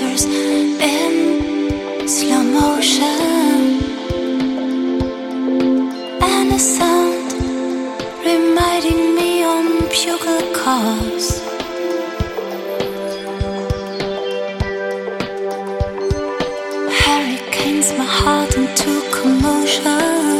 in slow motion, and a sound reminding me on bugle calls. Hurricanes my heart into commotion.